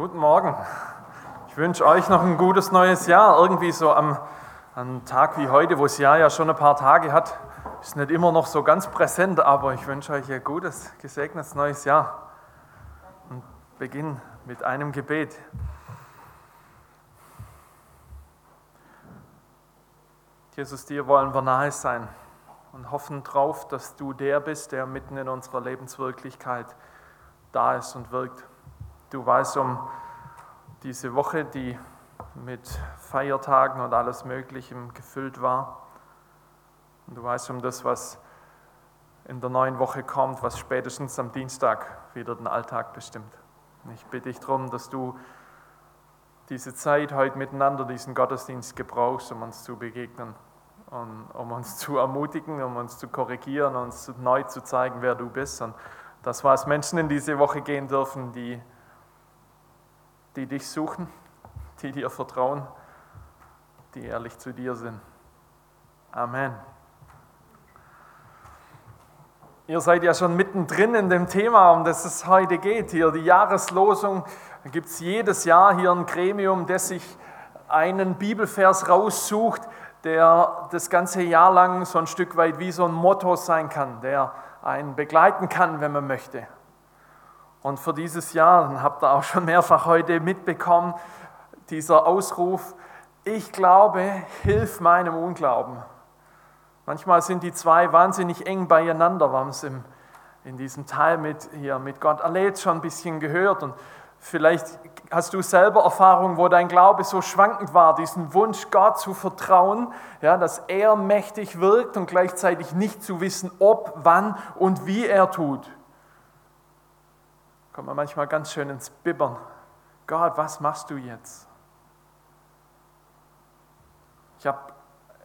Guten Morgen. Ich wünsche euch noch ein gutes neues Jahr. Irgendwie so am, am Tag wie heute, wo das Jahr ja schon ein paar Tage hat, ist nicht immer noch so ganz präsent, aber ich wünsche euch ein gutes, gesegnetes neues Jahr. Und beginne mit einem Gebet. Jesus, dir wollen wir nahe sein und hoffen darauf, dass du der bist, der mitten in unserer Lebenswirklichkeit da ist und wirkt. Du weißt um diese Woche, die mit Feiertagen und alles Möglichem gefüllt war. Und du weißt um das, was in der neuen Woche kommt, was spätestens am Dienstag wieder den Alltag bestimmt. Und ich bitte dich darum, dass du diese Zeit heute miteinander, diesen Gottesdienst gebrauchst, um uns zu begegnen und um uns zu ermutigen, um uns zu korrigieren, uns neu zu zeigen, wer du bist. Und das war es Menschen in diese Woche gehen dürfen, die die dich suchen, die dir vertrauen, die ehrlich zu dir sind. Amen. Ihr seid ja schon mittendrin in dem Thema, um das es heute geht. Hier die Jahreslosung. Gibt es jedes Jahr hier ein Gremium, das sich einen Bibelvers raussucht, der das ganze Jahr lang so ein Stück weit wie so ein Motto sein kann, der einen begleiten kann, wenn man möchte. Und für dieses Jahr, habt ihr auch schon mehrfach heute mitbekommen, dieser Ausruf, ich glaube, hilf meinem Unglauben. Manchmal sind die zwei wahnsinnig eng beieinander, wir haben es im, in diesem Teil mit, hier mit Gott erlebt schon ein bisschen gehört und vielleicht hast du selber Erfahrungen, wo dein Glaube so schwankend war, diesen Wunsch, Gott zu vertrauen, ja, dass er mächtig wirkt und gleichzeitig nicht zu wissen, ob, wann und wie er tut kommt man manchmal ganz schön ins Bibbern. Gott, was machst du jetzt? Ich habe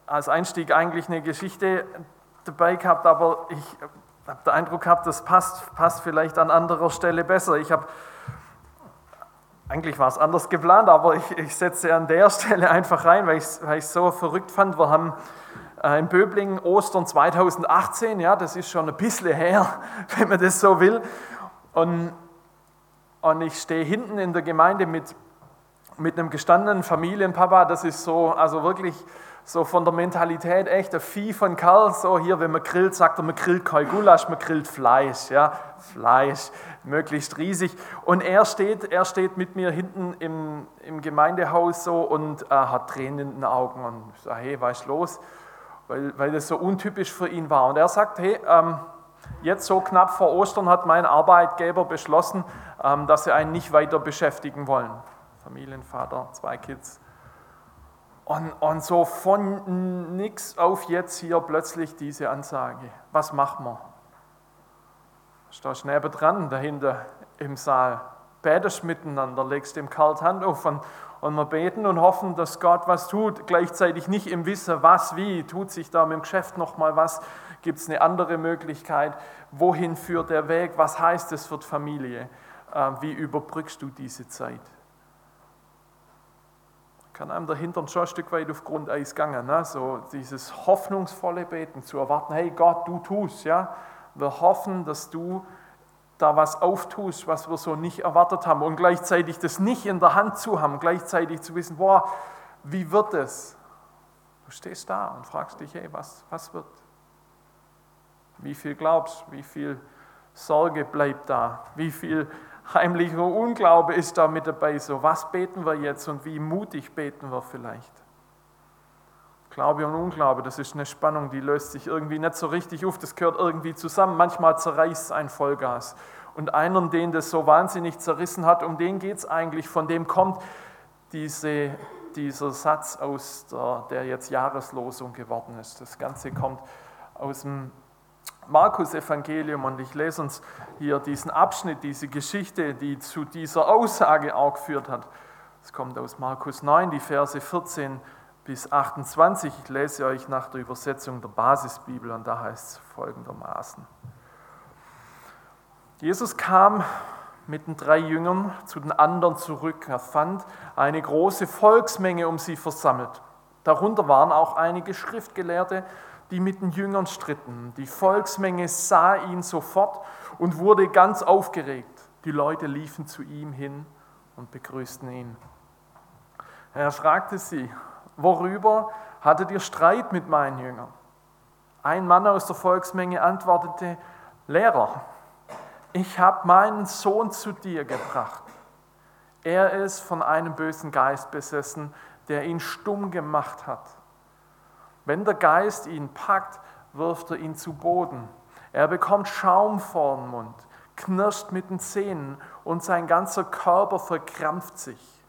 als Einstieg eigentlich eine Geschichte dabei gehabt, aber ich habe den Eindruck gehabt, das passt, passt vielleicht an anderer Stelle besser. Ich habe, eigentlich war es anders geplant, aber ich, ich setze an der Stelle einfach rein, weil ich es so verrückt fand. Wir haben äh, in Böblingen Ostern 2018, ja, das ist schon ein bisschen her, wenn man das so will. Und und ich stehe hinten in der Gemeinde mit, mit einem gestandenen Familienpapa, das ist so, also wirklich so von der Mentalität echt ein Vieh von Karl, so hier, wenn man grillt, sagt er, man grillt kein Gulasch, man grillt Fleisch, ja, Fleisch, möglichst riesig. Und er steht, er steht mit mir hinten im, im Gemeindehaus so und äh, hat Tränen in den Augen und ich sage, hey, was ist los? Weil, weil das so untypisch für ihn war. Und er sagt, hey, ähm, Jetzt so knapp vor Ostern hat mein Arbeitgeber beschlossen, ähm, dass sie einen nicht weiter beschäftigen wollen. Familienvater, zwei Kids. Und, und so von nix auf jetzt hier plötzlich diese Ansage. Was machen wir? Stehst neben dran, dahinter im Saal. Betest miteinander, legst dem Karl Hand auf und, und wir beten und hoffen, dass Gott was tut. Gleichzeitig nicht im Wissen, was, wie. Tut sich da mit dem Geschäft nochmal was? Gibt es eine andere Möglichkeit? Wohin führt der Weg? Was heißt es für die Familie? Äh, wie überbrückst du diese Zeit? Kann einem der Hintern schon ein Stück weit auf Grundeis gehen, ne? so dieses hoffnungsvolle Beten zu erwarten, hey Gott, du tust, ja. Wir hoffen, dass du da was auftust, was wir so nicht erwartet haben und gleichzeitig das nicht in der Hand zu haben, gleichzeitig zu wissen, boah, wie wird es? Du stehst da und fragst dich, hey, was, was wird? Wie viel glaubst? Wie viel Sorge bleibt da? Wie viel heimlicher Unglaube ist da mit dabei? So, was beten wir jetzt und wie mutig beten wir vielleicht? Glaube und Unglaube, das ist eine Spannung, die löst sich irgendwie nicht so richtig auf, das gehört irgendwie zusammen. Manchmal zerreißt es ein Vollgas. Und einer, den das so wahnsinnig zerrissen hat, um den geht es eigentlich, von dem kommt diese, dieser Satz aus der, der jetzt Jahreslosung geworden ist. Das Ganze kommt aus dem Markus-Evangelium und ich lese uns hier diesen Abschnitt, diese Geschichte, die zu dieser Aussage auch geführt hat. Es kommt aus Markus 9, die Verse 14 bis 28. Ich lese euch nach der Übersetzung der Basisbibel und da heißt es folgendermaßen. Jesus kam mit den drei Jüngern zu den anderen zurück. Er fand eine große Volksmenge um sie versammelt. Darunter waren auch einige Schriftgelehrte die mit den Jüngern stritten. Die Volksmenge sah ihn sofort und wurde ganz aufgeregt. Die Leute liefen zu ihm hin und begrüßten ihn. Er fragte sie, worüber hattet ihr Streit mit meinen Jüngern? Ein Mann aus der Volksmenge antwortete, Lehrer, ich habe meinen Sohn zu dir gebracht. Er ist von einem bösen Geist besessen, der ihn stumm gemacht hat. Wenn der Geist ihn packt, wirft er ihn zu Boden. Er bekommt Schaum vor den Mund, knirscht mit den Zähnen und sein ganzer Körper verkrampft sich.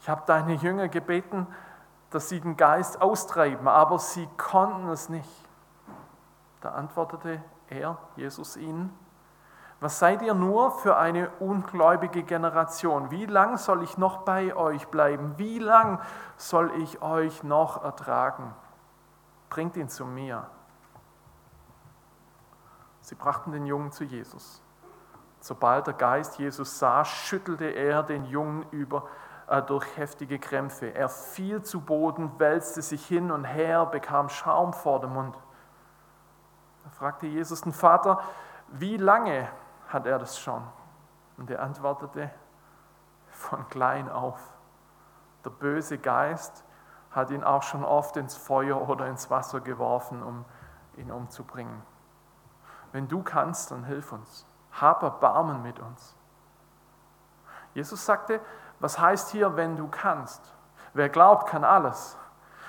Ich habe deine Jünger gebeten, dass sie den Geist austreiben, aber sie konnten es nicht. Da antwortete er, Jesus, ihnen, was seid ihr nur für eine ungläubige Generation? Wie lang soll ich noch bei euch bleiben? Wie lang soll ich euch noch ertragen? Bringt ihn zu mir. Sie brachten den Jungen zu Jesus. Sobald der Geist Jesus sah, schüttelte er den Jungen über durch heftige Krämpfe. Er fiel zu Boden, wälzte sich hin und her, bekam Schaum vor dem Mund. Da fragte Jesus den Vater, wie lange hat er das schon? Und er antwortete, von klein auf. Der böse Geist hat ihn auch schon oft ins Feuer oder ins Wasser geworfen, um ihn umzubringen. Wenn du kannst, dann hilf uns. Hab Erbarmen mit uns. Jesus sagte, was heißt hier, wenn du kannst? Wer glaubt, kann alles.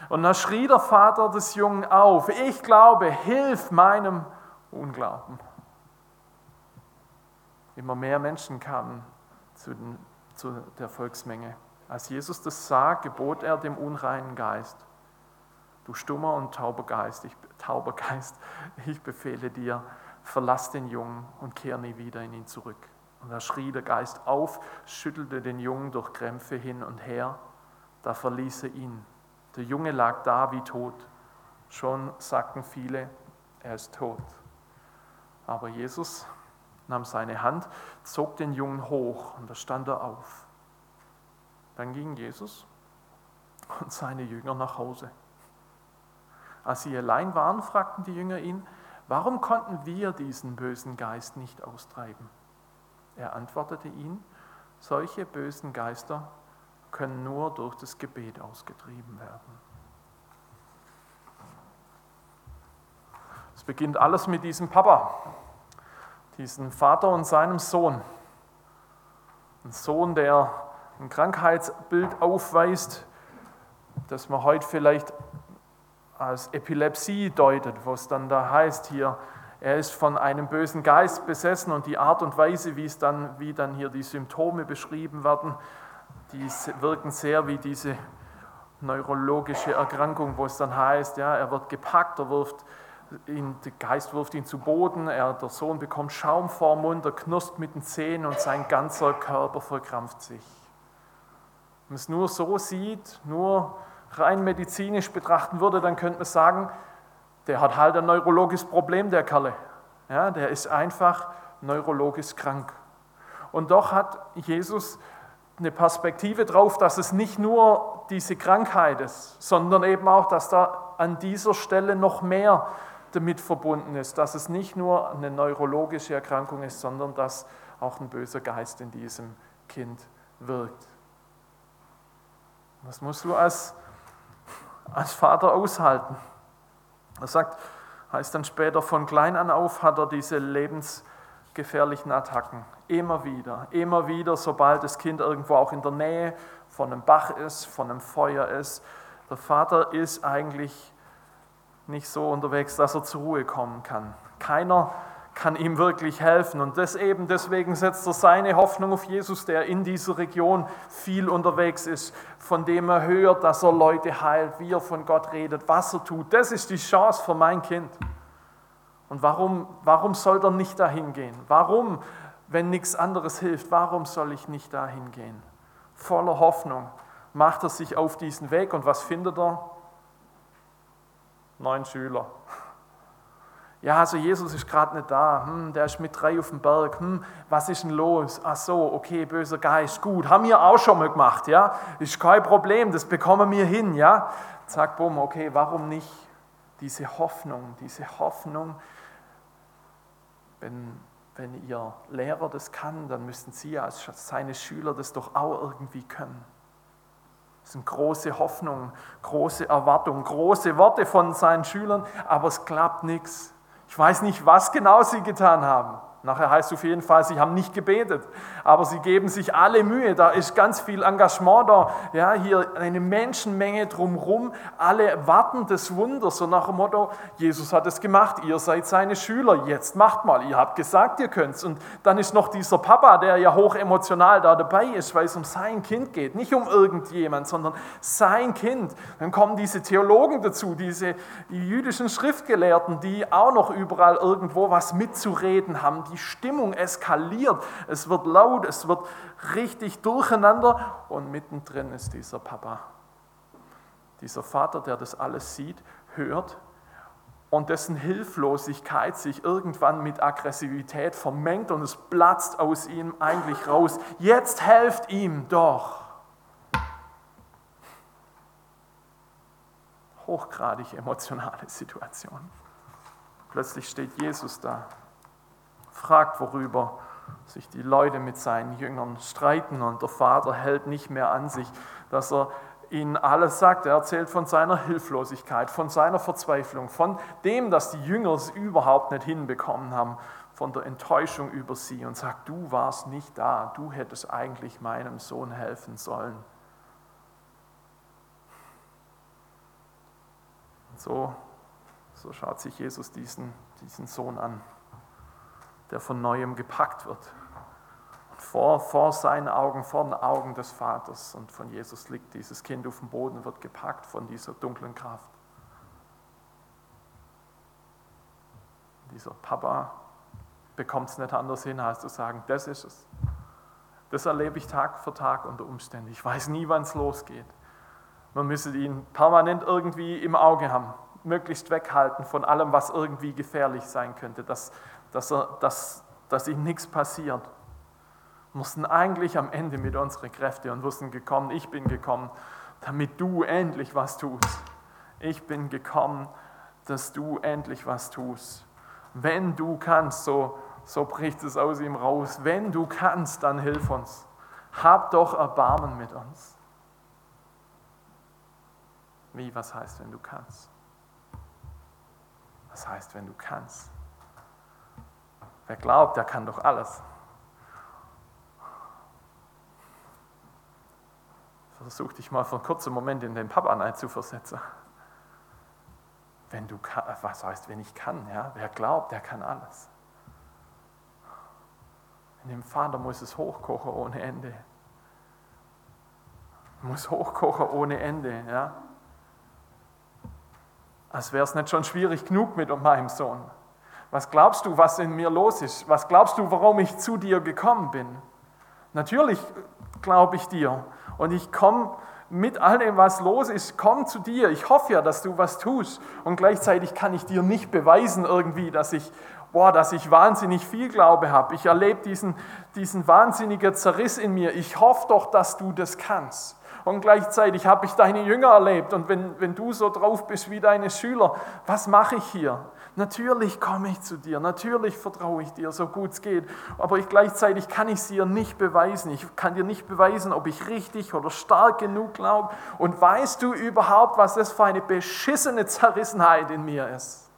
Und da schrie der Vater des Jungen auf, ich glaube, hilf meinem Unglauben. Immer mehr Menschen kamen zu, den, zu der Volksmenge. Als Jesus das sah, gebot er dem unreinen Geist, du stummer und tauber Geist, ich, tauber Geist, ich befehle dir, verlass den Jungen und kehr nie wieder in ihn zurück. Und da schrie der Geist auf, schüttelte den Jungen durch Krämpfe hin und her, da verließ er ihn. Der Junge lag da wie tot. Schon sagten viele, er ist tot. Aber Jesus nahm seine Hand, zog den Jungen hoch und da stand er auf. Dann ging Jesus und seine Jünger nach Hause. Als sie allein waren, fragten die Jünger ihn, warum konnten wir diesen bösen Geist nicht austreiben? Er antwortete ihnen, solche bösen Geister können nur durch das Gebet ausgetrieben werden. Es beginnt alles mit diesem Papa, diesem Vater und seinem Sohn. Ein Sohn, der ein Krankheitsbild aufweist, das man heute vielleicht als Epilepsie deutet, wo es dann da heißt hier, er ist von einem bösen Geist besessen und die Art und Weise, wie, es dann, wie dann hier die Symptome beschrieben werden, die wirken sehr wie diese neurologische Erkrankung, wo es dann heißt, ja, er wird gepackt, er wirft ihn, der Geist wirft ihn zu Boden, er, der Sohn bekommt Schaum vor Mund, er knurst mit den Zähnen und sein ganzer Körper verkrampft sich. Wenn man es nur so sieht, nur rein medizinisch betrachten würde, dann könnte man sagen, der hat halt ein neurologisches Problem, der Kerle. Ja, der ist einfach neurologisch krank. Und doch hat Jesus eine Perspektive drauf, dass es nicht nur diese Krankheit ist, sondern eben auch, dass da an dieser Stelle noch mehr damit verbunden ist, dass es nicht nur eine neurologische Erkrankung ist, sondern dass auch ein böser Geist in diesem Kind wirkt. Das musst du als, als Vater aushalten. Er sagt, heißt dann später, von klein an auf hat er diese lebensgefährlichen Attacken. Immer wieder, immer wieder, sobald das Kind irgendwo auch in der Nähe von einem Bach ist, von einem Feuer ist. Der Vater ist eigentlich nicht so unterwegs, dass er zur Ruhe kommen kann. Keiner kann ihm wirklich helfen. Und das eben deswegen setzt er seine Hoffnung auf Jesus, der in dieser Region viel unterwegs ist, von dem er hört, dass er Leute heilt, wie er von Gott redet, was er tut. Das ist die Chance für mein Kind. Und warum, warum soll er nicht dahin gehen? Warum, wenn nichts anderes hilft, warum soll ich nicht dahin gehen? Voller Hoffnung macht er sich auf diesen Weg und was findet er? neun Schüler. Ja, also Jesus ist gerade nicht da. Hm, der ist mit drei auf dem Berg. Hm, was ist denn los? Ach so, okay, böser Geist. Gut, haben wir auch schon mal gemacht, ja? Ist kein Problem, das bekommen wir hin, ja? Zack, bumm, okay, warum nicht diese Hoffnung, diese Hoffnung, wenn, wenn Ihr Lehrer das kann, dann müssten Sie als seine Schüler das doch auch irgendwie können. Das sind große Hoffnungen, große Erwartungen, große Worte von seinen Schülern, aber es klappt nichts. Ich weiß nicht, was genau sie getan haben. Nachher heißt es auf jeden Fall, sie haben nicht gebetet, aber sie geben sich alle Mühe. Da ist ganz viel Engagement da. Ja, hier eine Menschenmenge drumherum. Alle warten das Wunder, so nach dem Motto: Jesus hat es gemacht, ihr seid seine Schüler, jetzt macht mal. Ihr habt gesagt, ihr könnt's. Und dann ist noch dieser Papa, der ja hoch emotional da dabei ist, weil es um sein Kind geht, nicht um irgendjemand, sondern sein Kind. Dann kommen diese Theologen dazu, diese die jüdischen Schriftgelehrten, die auch noch überall irgendwo was mitzureden haben die Stimmung eskaliert, es wird laut, es wird richtig durcheinander und mittendrin ist dieser Papa, dieser Vater, der das alles sieht, hört und dessen Hilflosigkeit sich irgendwann mit Aggressivität vermengt und es platzt aus ihm eigentlich raus. Jetzt helft ihm doch. Hochgradig emotionale Situation. Plötzlich steht Jesus da fragt, worüber sich die Leute mit seinen Jüngern streiten und der Vater hält nicht mehr an sich, dass er ihnen alles sagt. Er erzählt von seiner Hilflosigkeit, von seiner Verzweiflung, von dem, dass die Jünger es überhaupt nicht hinbekommen haben, von der Enttäuschung über sie und sagt, du warst nicht da, du hättest eigentlich meinem Sohn helfen sollen. So, so schaut sich Jesus diesen, diesen Sohn an der von neuem gepackt wird. Vor, vor seinen Augen, vor den Augen des Vaters und von Jesus liegt dieses Kind auf dem Boden, wird gepackt von dieser dunklen Kraft. Dieser Papa bekommt es nicht anders hin, als zu sagen, das ist es. Das erlebe ich Tag für Tag unter Umständen. Ich weiß nie, wann es losgeht. Man müsse ihn permanent irgendwie im Auge haben, möglichst weghalten von allem, was irgendwie gefährlich sein könnte, dass, dass, er, dass, dass ihm nichts passiert. Wir mussten eigentlich am Ende mit unseren Kräften und wussten gekommen, ich bin gekommen, damit du endlich was tust. Ich bin gekommen, dass du endlich was tust. Wenn du kannst, so, so bricht es aus ihm raus, wenn du kannst, dann hilf uns. Hab doch Erbarmen mit uns. Wie, was heißt, wenn du kannst? Was heißt, wenn du kannst? Wer glaubt, der kann doch alles. Versuch dich mal für einen kurzen Moment in den Papa einzuversetzen. Wenn du was heißt, wenn ich kann, ja? Wer glaubt, der kann alles. In dem Vater muss es hochkochen ohne Ende. Muss hochkochen ohne Ende, ja? Als wäre es nicht schon schwierig genug mit meinem Sohn. Was glaubst du, was in mir los ist? Was glaubst du, warum ich zu dir gekommen bin? Natürlich glaube ich dir und ich komme mit all dem, was los ist, komm zu dir. Ich hoffe ja, dass du was tust und gleichzeitig kann ich dir nicht beweisen irgendwie, dass ich, boah, dass ich wahnsinnig viel Glaube habe. Ich erlebe diesen, diesen wahnsinnigen Zerriss in mir. Ich hoffe doch, dass du das kannst. Und gleichzeitig habe ich deine Jünger erlebt. Und wenn, wenn du so drauf bist wie deine Schüler, was mache ich hier? Natürlich komme ich zu dir, natürlich vertraue ich dir, so gut es geht, aber ich, gleichzeitig kann ich es dir nicht beweisen. Ich kann dir nicht beweisen, ob ich richtig oder stark genug glaube. Und weißt du überhaupt, was das für eine beschissene Zerrissenheit in mir ist?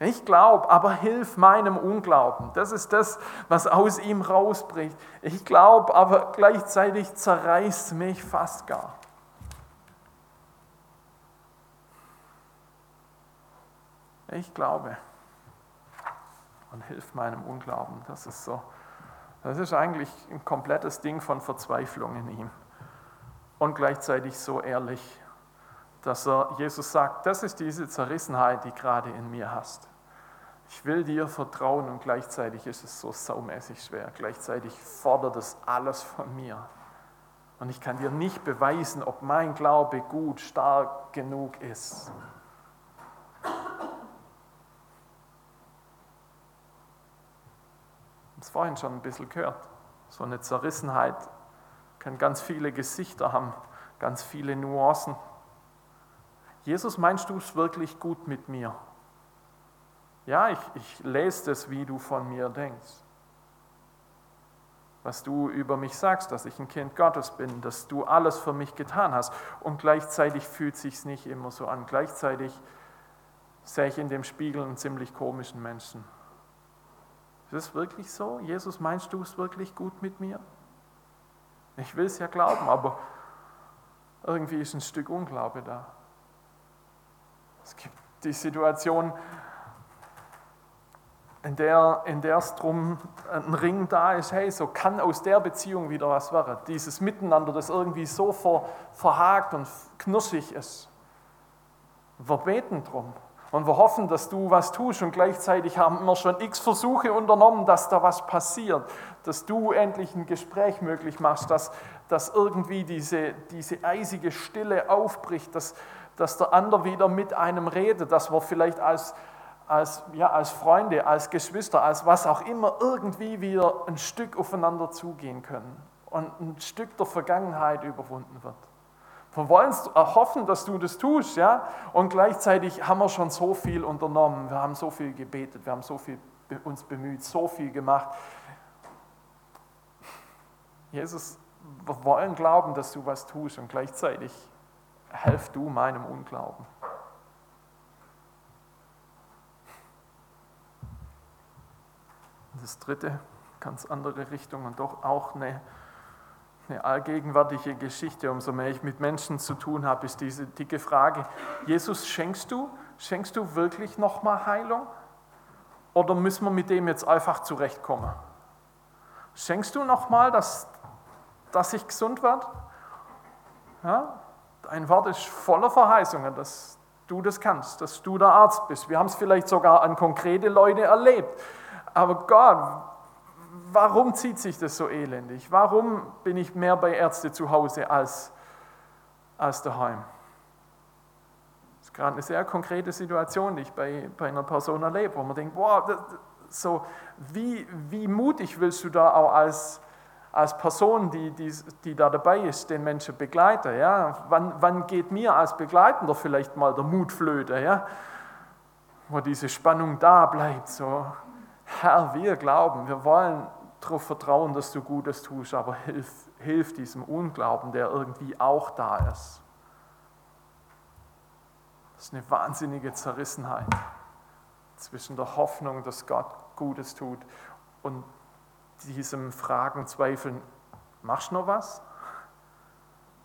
Ich glaube, aber hilf meinem Unglauben. Das ist das, was aus ihm rausbricht. Ich glaube, aber gleichzeitig zerreißt mich fast gar. Ich glaube und hilf meinem Unglauben. Das ist so. Das ist eigentlich ein komplettes Ding von Verzweiflung in ihm. Und gleichzeitig so ehrlich, dass er Jesus sagt, das ist diese Zerrissenheit, die gerade in mir hast. Ich will dir vertrauen und gleichzeitig ist es so saumäßig schwer. Gleichzeitig fordert es alles von mir. Und ich kann dir nicht beweisen, ob mein Glaube gut, stark genug ist. Es vorhin schon ein bisschen gehört. So eine Zerrissenheit kann ganz viele Gesichter haben, ganz viele Nuancen. Jesus, meinst du es wirklich gut mit mir? Ja, ich, ich lese das, wie du von mir denkst. Was du über mich sagst, dass ich ein Kind Gottes bin, dass du alles für mich getan hast. Und gleichzeitig fühlt sich nicht immer so an. Gleichzeitig sehe ich in dem Spiegel einen ziemlich komischen Menschen. Ist es wirklich so? Jesus, meinst du es wirklich gut mit mir? Ich will es ja glauben, aber irgendwie ist ein Stück Unglaube da. Es gibt die Situation, in der, in der es drum ein Ring da ist, hey, so kann aus der Beziehung wieder was werden. Dieses Miteinander, das irgendwie so ver, verhakt und knirschig ist. Wir beten drum und wir hoffen, dass du was tust und gleichzeitig haben wir schon x Versuche unternommen, dass da was passiert, dass du endlich ein Gespräch möglich machst, dass, dass irgendwie diese, diese eisige Stille aufbricht, dass, dass der andere wieder mit einem redet, dass wir vielleicht als als, ja, als Freunde, als Geschwister, als was auch immer, irgendwie wieder ein Stück aufeinander zugehen können und ein Stück der Vergangenheit überwunden wird. Wir wollen hoffen, dass du das tust, ja, und gleichzeitig haben wir schon so viel unternommen, wir haben so viel gebetet, wir haben so viel uns bemüht, so viel gemacht. Jesus, wir wollen glauben, dass du was tust und gleichzeitig helf du meinem Unglauben. das dritte, ganz andere Richtung und doch auch eine, eine allgegenwärtige Geschichte. Umso mehr ich mit Menschen zu tun habe, ist diese dicke Frage, Jesus, schenkst du, schenkst du wirklich nochmal Heilung? Oder müssen wir mit dem jetzt einfach zurechtkommen? Schenkst du nochmal, dass, dass ich gesund werde? Ja, dein Wort ist voller Verheißungen, dass du das kannst, dass du der Arzt bist. Wir haben es vielleicht sogar an konkrete Leute erlebt, aber Gott, warum zieht sich das so elendig? Warum bin ich mehr bei Ärzte zu Hause als, als daheim? Das ist gerade eine sehr konkrete Situation, die ich bei, bei einer Person erlebe, wo man denkt, wow, das, so, wie, wie mutig willst du da auch als, als Person, die, die, die da dabei ist, den Menschen begleiten? Ja? Wann, wann geht mir als Begleitender vielleicht mal der Mut flöte? Ja? Wo diese Spannung da bleibt, so, Herr, wir glauben, wir wollen darauf vertrauen, dass du Gutes tust, aber hilf, hilf diesem Unglauben, der irgendwie auch da ist. Das ist eine wahnsinnige Zerrissenheit zwischen der Hoffnung, dass Gott Gutes tut und diesem Fragen, Zweifeln, machst du noch was?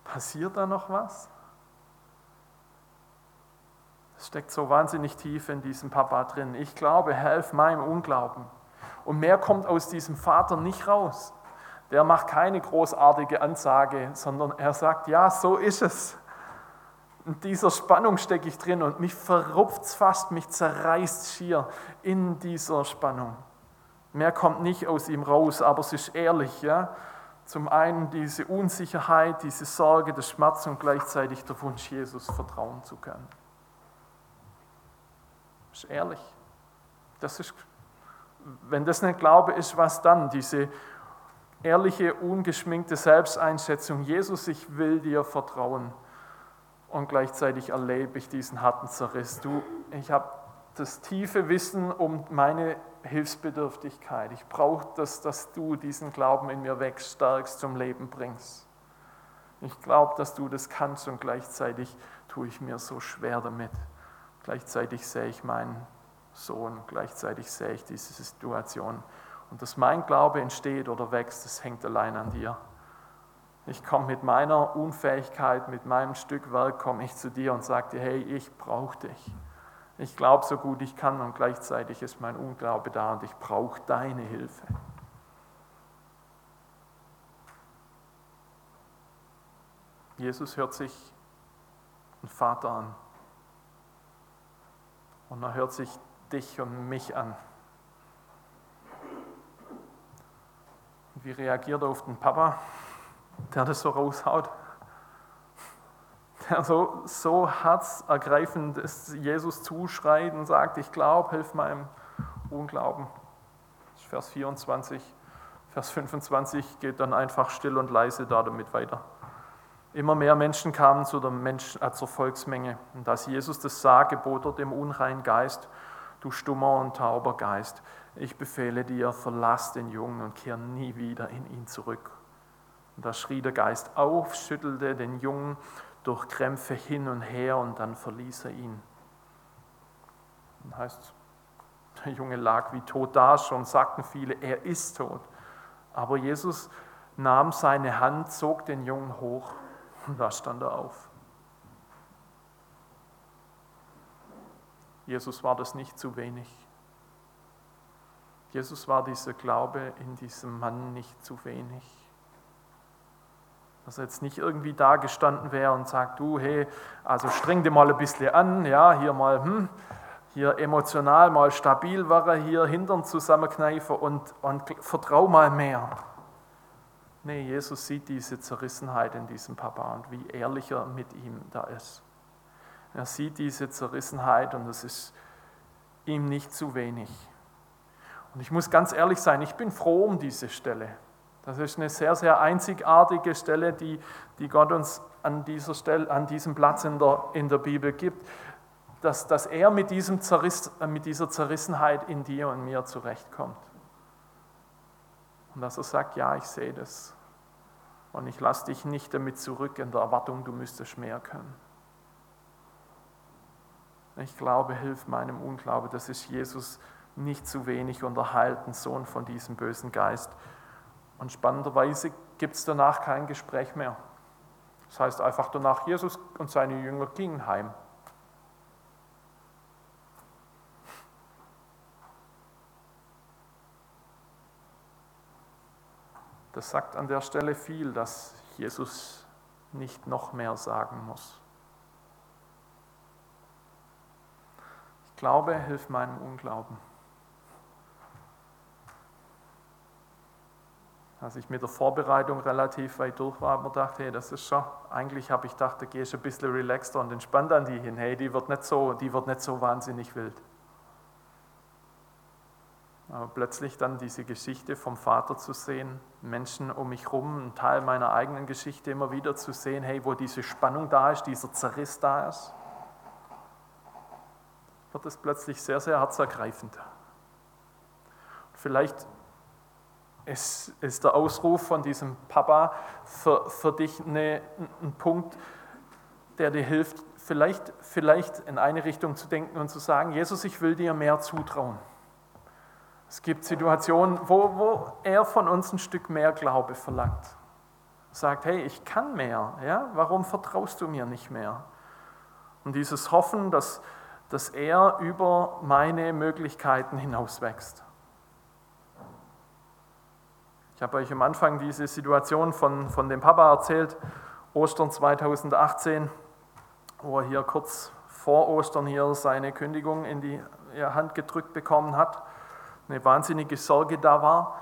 Passiert da noch was? Das steckt so wahnsinnig tief in diesem Papa drin. Ich glaube, helf meinem Unglauben. Und mehr kommt aus diesem Vater nicht raus. Der macht keine großartige Ansage, sondern er sagt, ja, so ist es. In dieser Spannung stecke ich drin und mich verrupft es fast, mich zerreißt schier in dieser Spannung. Mehr kommt nicht aus ihm raus, aber es ist ehrlich. Ja? Zum einen diese Unsicherheit, diese Sorge, der Schmerz und gleichzeitig der Wunsch, Jesus vertrauen zu können. Ist ehrlich. Das ist, wenn das nicht Glaube ist, was dann? Diese ehrliche, ungeschminkte Selbsteinschätzung. Jesus, ich will dir vertrauen. Und gleichzeitig erlebe ich diesen harten Zerriss. Du, ich habe das tiefe Wissen um meine Hilfsbedürftigkeit. Ich brauche das, dass du diesen Glauben in mir wächst, stärkst zum Leben bringst. Ich glaube, dass du das kannst und gleichzeitig tue ich mir so schwer damit. Gleichzeitig sehe ich meinen Sohn, gleichzeitig sehe ich diese Situation. Und dass mein Glaube entsteht oder wächst, das hängt allein an dir. Ich komme mit meiner Unfähigkeit, mit meinem Stück Werk, komme ich zu dir und sage dir, hey, ich brauche dich. Ich glaube so gut ich kann und gleichzeitig ist mein Unglaube da und ich brauche deine Hilfe. Jesus hört sich einen Vater an. Und er hört sich dich und mich an. Wie reagiert er auf den Papa, der das so raushaut? Der so, so herzergreifend ist, Jesus zuschreit und sagt, ich glaube, hilf meinem Unglauben. Vers 24, Vers 25 geht dann einfach still und leise da damit weiter. Immer mehr Menschen kamen zu der, Mensch, äh, zur Volksmenge. Und als Jesus das sah, gebot er dem unreinen Geist, du stummer und tauber Geist, ich befehle dir, verlass den Jungen und kehr nie wieder in ihn zurück. Und da schrie der Geist auf, schüttelte den Jungen durch Krämpfe hin und her und dann verließ er ihn. Das heißt, der Junge lag wie tot da, schon sagten viele, er ist tot. Aber Jesus nahm seine Hand, zog den Jungen hoch und da stand er auf. Jesus war das nicht zu wenig. Jesus war dieser Glaube in diesem Mann nicht zu wenig. Dass er jetzt nicht irgendwie da gestanden wäre und sagt, du, hey, also streng dir mal ein bisschen an, ja, hier mal, hm, hier emotional mal stabil war er, hier Hintern zusammenkneifen und, und vertrau mal mehr. Nee, Jesus sieht diese Zerrissenheit in diesem Papa und wie ehrlich er mit ihm da ist. Er sieht diese Zerrissenheit und es ist ihm nicht zu wenig. Und ich muss ganz ehrlich sein, ich bin froh um diese Stelle. Das ist eine sehr, sehr einzigartige Stelle, die, die Gott uns an, dieser Stelle, an diesem Platz in der, in der Bibel gibt, dass, dass er mit, diesem Zerriss, mit dieser Zerrissenheit in dir und mir zurechtkommt. Und dass er sagt, ja, ich sehe das. Und ich lasse dich nicht damit zurück in der Erwartung, du müsstest mehr können. Ich glaube, hilf meinem Unglaube, das ist Jesus nicht zu wenig einen Sohn von diesem bösen Geist. Und spannenderweise gibt es danach kein Gespräch mehr. Das heißt einfach danach, Jesus und seine Jünger gingen heim. Das sagt an der Stelle viel, dass Jesus nicht noch mehr sagen muss. Ich glaube, hilft meinem Unglauben. Als ich mit der Vorbereitung relativ weit durch war, habe ich gedacht, hey, das ist schon, eigentlich habe ich gedacht, da gehst du ein bisschen relaxter und entspannt an die hin. Hey, die wird nicht so, die wird nicht so wahnsinnig wild. Aber plötzlich dann diese Geschichte vom Vater zu sehen, Menschen um mich herum, einen Teil meiner eigenen Geschichte immer wieder zu sehen, hey, wo diese Spannung da ist, dieser Zerriss da ist, wird es plötzlich sehr, sehr herzergreifend. Vielleicht ist, ist der Ausruf von diesem Papa für, für dich eine, ein Punkt, der dir hilft, vielleicht, vielleicht in eine Richtung zu denken und zu sagen, Jesus, ich will dir mehr zutrauen. Es gibt Situationen, wo, wo er von uns ein Stück mehr Glaube verlangt. Sagt, hey, ich kann mehr, ja? warum vertraust du mir nicht mehr? Und dieses Hoffen, dass, dass er über meine Möglichkeiten hinauswächst. Ich habe euch am Anfang diese Situation von, von dem Papa erzählt, Ostern 2018, wo er hier kurz vor Ostern hier seine Kündigung in die Hand gedrückt bekommen hat eine wahnsinnige Sorge da war.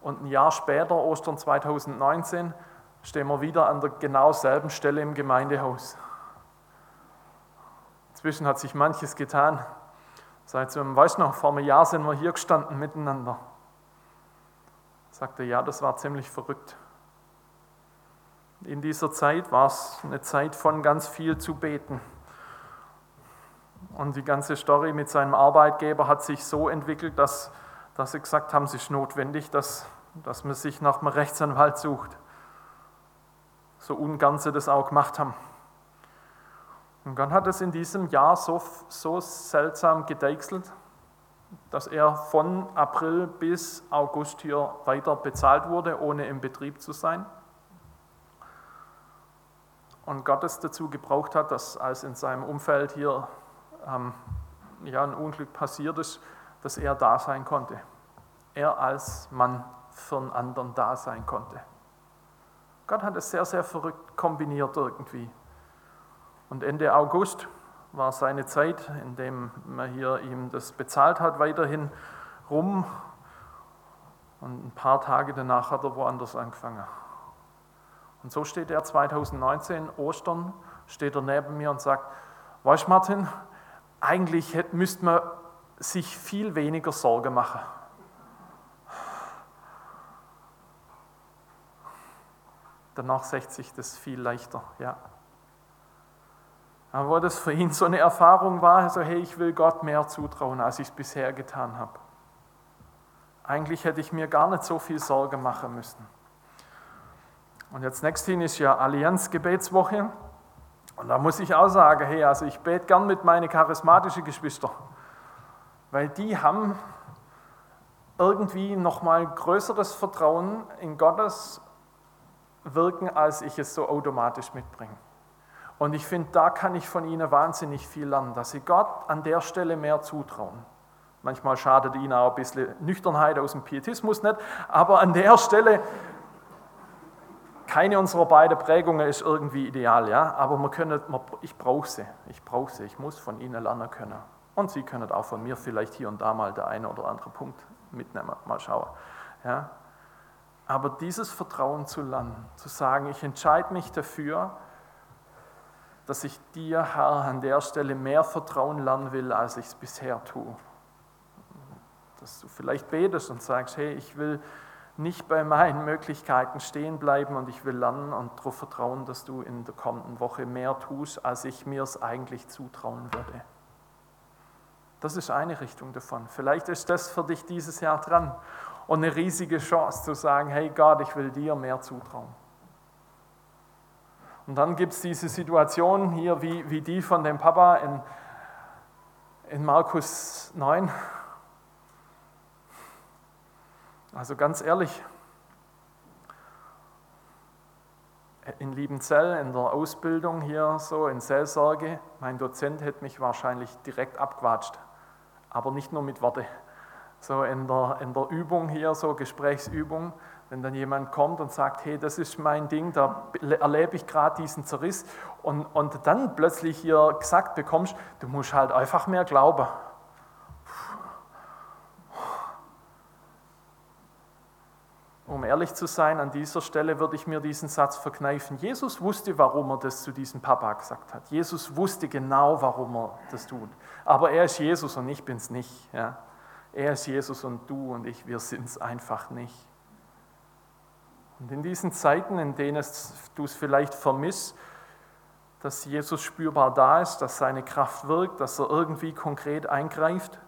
Und ein Jahr später, Ostern 2019, stehen wir wieder an der genau selben Stelle im Gemeindehaus. Inzwischen hat sich manches getan. Seit so einem, weißt du noch, vor einem Jahr sind wir hier gestanden miteinander. Sagte, ja, das war ziemlich verrückt. In dieser Zeit war es eine Zeit von ganz viel zu beten. Und die ganze Story mit seinem Arbeitgeber hat sich so entwickelt, dass dass sie gesagt haben, es ist notwendig, dass, dass man sich nach einem Rechtsanwalt sucht. So ungern sie das auch gemacht haben. Und dann hat es in diesem Jahr so, so seltsam gedeichselt, dass er von April bis August hier weiter bezahlt wurde, ohne im Betrieb zu sein. Und Gott es dazu gebraucht hat, dass als in seinem Umfeld hier ähm, ja, ein Unglück passiert ist, dass er da sein konnte. Er als Mann für einen anderen da sein konnte. Gott hat es sehr, sehr verrückt kombiniert irgendwie. Und Ende August war seine Zeit, in dem man hier ihm das bezahlt hat, weiterhin rum. Und ein paar Tage danach hat er woanders angefangen. Und so steht er 2019, Ostern, steht er neben mir und sagt, weißt Martin, eigentlich müsste man sich viel weniger Sorgen machen. Danach sagt sich das viel leichter, ja. Aber das für ihn so eine Erfahrung war, so hey, ich will Gott mehr zutrauen, als ich es bisher getan habe. Eigentlich hätte ich mir gar nicht so viel Sorge machen müssen. Und jetzt nächstin ist ja Allianz-Gebetswoche. Und da muss ich auch sagen, hey, also ich bete gern mit meinen charismatischen Geschwistern, weil die haben irgendwie nochmal größeres Vertrauen in Gottes Wirken, als ich es so automatisch mitbringe. Und ich finde, da kann ich von ihnen wahnsinnig viel lernen, dass sie Gott an der Stelle mehr zutrauen. Manchmal schadet ihnen auch ein bisschen Nüchternheit aus dem Pietismus nicht, aber an der Stelle, keine unserer beiden Prägungen ist irgendwie ideal, ja, aber man können, ich brauche sie, ich brauche sie, ich muss von ihnen lernen können. Und sie können auch von mir vielleicht hier und da mal der eine oder andere Punkt mitnehmen, mal schauen. Ja. Aber dieses Vertrauen zu lernen, zu sagen, ich entscheide mich dafür, dass ich dir, Herr, an der Stelle mehr Vertrauen lernen will, als ich es bisher tue. Dass du vielleicht betest und sagst, hey, ich will nicht bei meinen Möglichkeiten stehen bleiben und ich will lernen und darauf vertrauen, dass du in der kommenden Woche mehr tust, als ich mir es eigentlich zutrauen würde. Das ist eine Richtung davon. Vielleicht ist das für dich dieses Jahr dran und eine riesige Chance zu sagen, hey Gott, ich will dir mehr zutrauen. Und dann gibt es diese Situation hier wie, wie die von dem Papa in, in Markus 9. Also ganz ehrlich, in Liebenzell, in der Ausbildung hier so in Seelsorge, mein Dozent hätte mich wahrscheinlich direkt abquatscht, aber nicht nur mit Worte. So in der, in der Übung hier, so Gesprächsübung, wenn dann jemand kommt und sagt, hey, das ist mein Ding, da erlebe ich gerade diesen Zerriss und, und dann plötzlich hier gesagt bekommst, du musst halt einfach mehr glauben. Um ehrlich zu sein, an dieser Stelle würde ich mir diesen Satz verkneifen. Jesus wusste, warum er das zu diesem Papa gesagt hat. Jesus wusste genau, warum er das tut. Aber er ist Jesus und ich bin es nicht. Ja. Er ist Jesus und du und ich, wir sind es einfach nicht. Und in diesen Zeiten, in denen du es vielleicht vermisst, dass Jesus spürbar da ist, dass seine Kraft wirkt, dass er irgendwie konkret eingreift,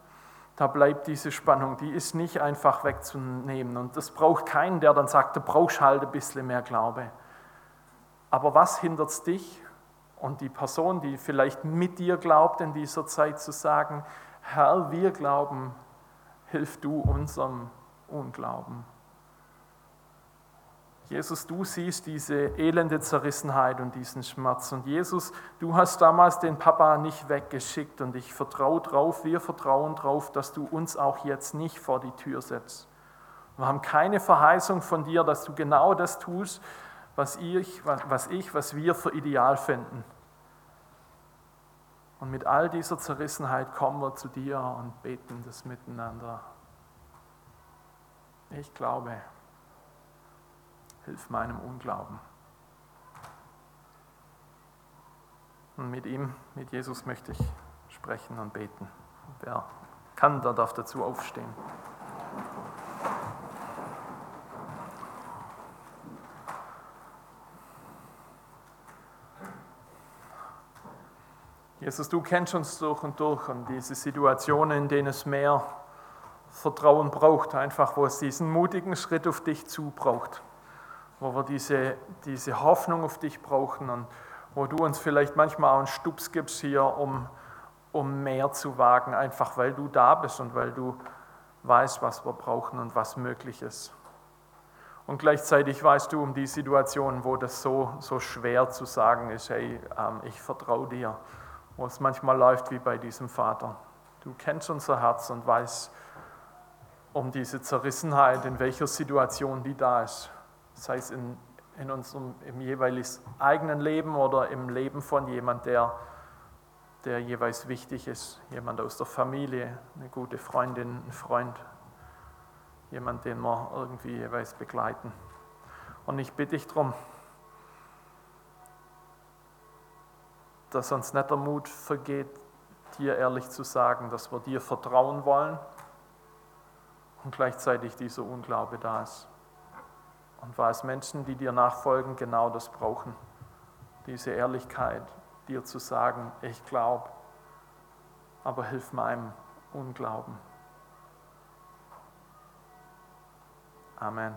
da bleibt diese Spannung, die ist nicht einfach wegzunehmen. Und das braucht keinen, der dann sagt, du brauchst halt ein bisschen mehr Glaube. Aber was hindert dich und die Person, die vielleicht mit dir glaubt in dieser Zeit, zu sagen, Herr, wir glauben, hilf du unserem Unglauben. Jesus, du siehst diese elende Zerrissenheit und diesen Schmerz. Und Jesus, du hast damals den Papa nicht weggeschickt und ich vertraue drauf, wir vertrauen drauf, dass du uns auch jetzt nicht vor die Tür setzt. Wir haben keine Verheißung von dir, dass du genau das tust, was ich, was, ich, was wir für ideal finden. Und mit all dieser Zerrissenheit kommen wir zu dir und beten das miteinander. Ich glaube. Hilf meinem Unglauben. Und mit ihm, mit Jesus möchte ich sprechen und beten. Wer kann, der darf dazu aufstehen. Jesus, du kennst uns durch und durch und diese Situationen, in denen es mehr Vertrauen braucht, einfach wo es diesen mutigen Schritt auf dich zu braucht wo wir diese, diese Hoffnung auf dich brauchen und wo du uns vielleicht manchmal auch einen Stups gibst hier, um, um mehr zu wagen, einfach weil du da bist und weil du weißt, was wir brauchen und was möglich ist. Und gleichzeitig weißt du um die Situation, wo das so, so schwer zu sagen ist, hey, ähm, ich vertraue dir, wo es manchmal läuft wie bei diesem Vater. Du kennst unser Herz und weißt um diese Zerrissenheit, in welcher Situation die da ist sei es in, in unserem im jeweils eigenen Leben oder im Leben von jemand, der, der jeweils wichtig ist, jemand aus der Familie, eine gute Freundin, ein Freund, jemand, den wir irgendwie jeweils begleiten. Und ich bitte dich darum, dass uns nicht der Mut vergeht, dir ehrlich zu sagen, dass wir dir vertrauen wollen und gleichzeitig dieser Unglaube da ist. Und was Menschen, die dir nachfolgen, genau das brauchen. Diese Ehrlichkeit, dir zu sagen, ich glaube, aber hilf meinem Unglauben. Amen.